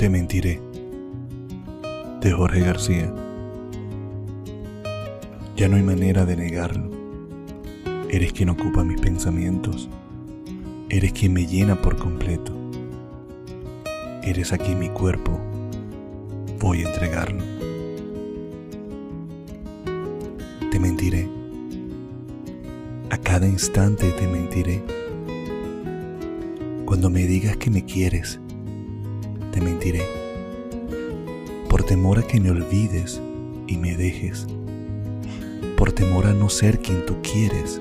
Te mentiré. De Jorge García. Ya no hay manera de negarlo. Eres quien ocupa mis pensamientos. Eres quien me llena por completo. Eres aquí mi cuerpo. Voy a entregarlo. Te mentiré. A cada instante te mentiré. Cuando me digas que me quieres, te mentiré. Por temor a que me olvides y me dejes. Por temor a no ser quien tú quieres,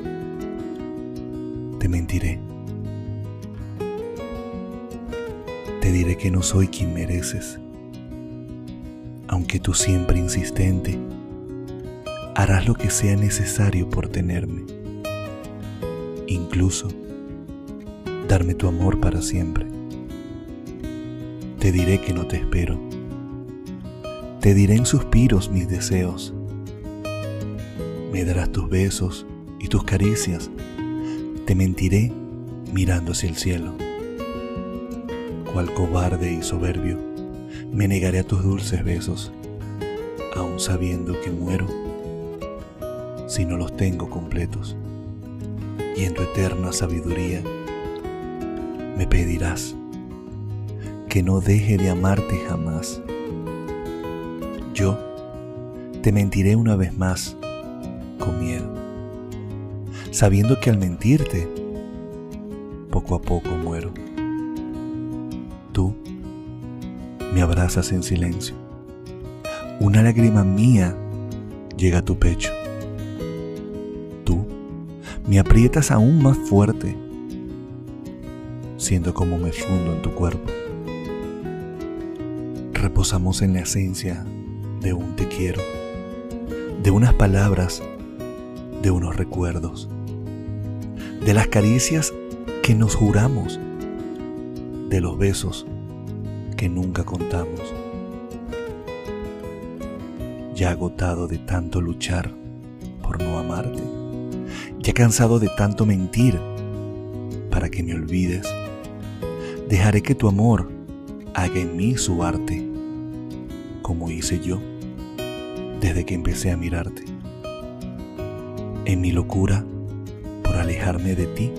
te mentiré. Te diré que no soy quien mereces. Aunque tú siempre insistente, harás lo que sea necesario por tenerme. Incluso darme tu amor para siempre. Te diré que no te espero. Te diré en suspiros mis deseos. Me darás tus besos y tus caricias. Te mentiré mirando hacia el cielo. Cual cobarde y soberbio, me negaré a tus dulces besos, aun sabiendo que muero si no los tengo completos. Y en tu eterna sabiduría me pedirás que no deje de amarte jamás. Yo te mentiré una vez más con miedo, sabiendo que al mentirte, poco a poco muero. Tú me abrazas en silencio. Una lágrima mía llega a tu pecho. Tú me aprietas aún más fuerte, siendo como me fundo en tu cuerpo reposamos en la esencia de un te quiero, de unas palabras, de unos recuerdos, de las caricias que nos juramos, de los besos que nunca contamos. Ya agotado de tanto luchar por no amarte, ya cansado de tanto mentir para que me olvides, dejaré que tu amor haga en mí su arte como hice yo desde que empecé a mirarte. En mi locura por alejarme de ti,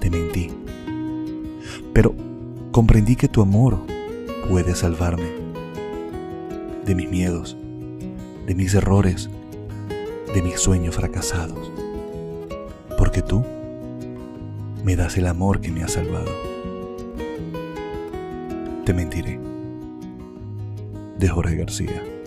te mentí. Pero comprendí que tu amor puede salvarme de mis miedos, de mis errores, de mis sueños fracasados. Porque tú me das el amor que me ha salvado. Te mentiré de Jorge García.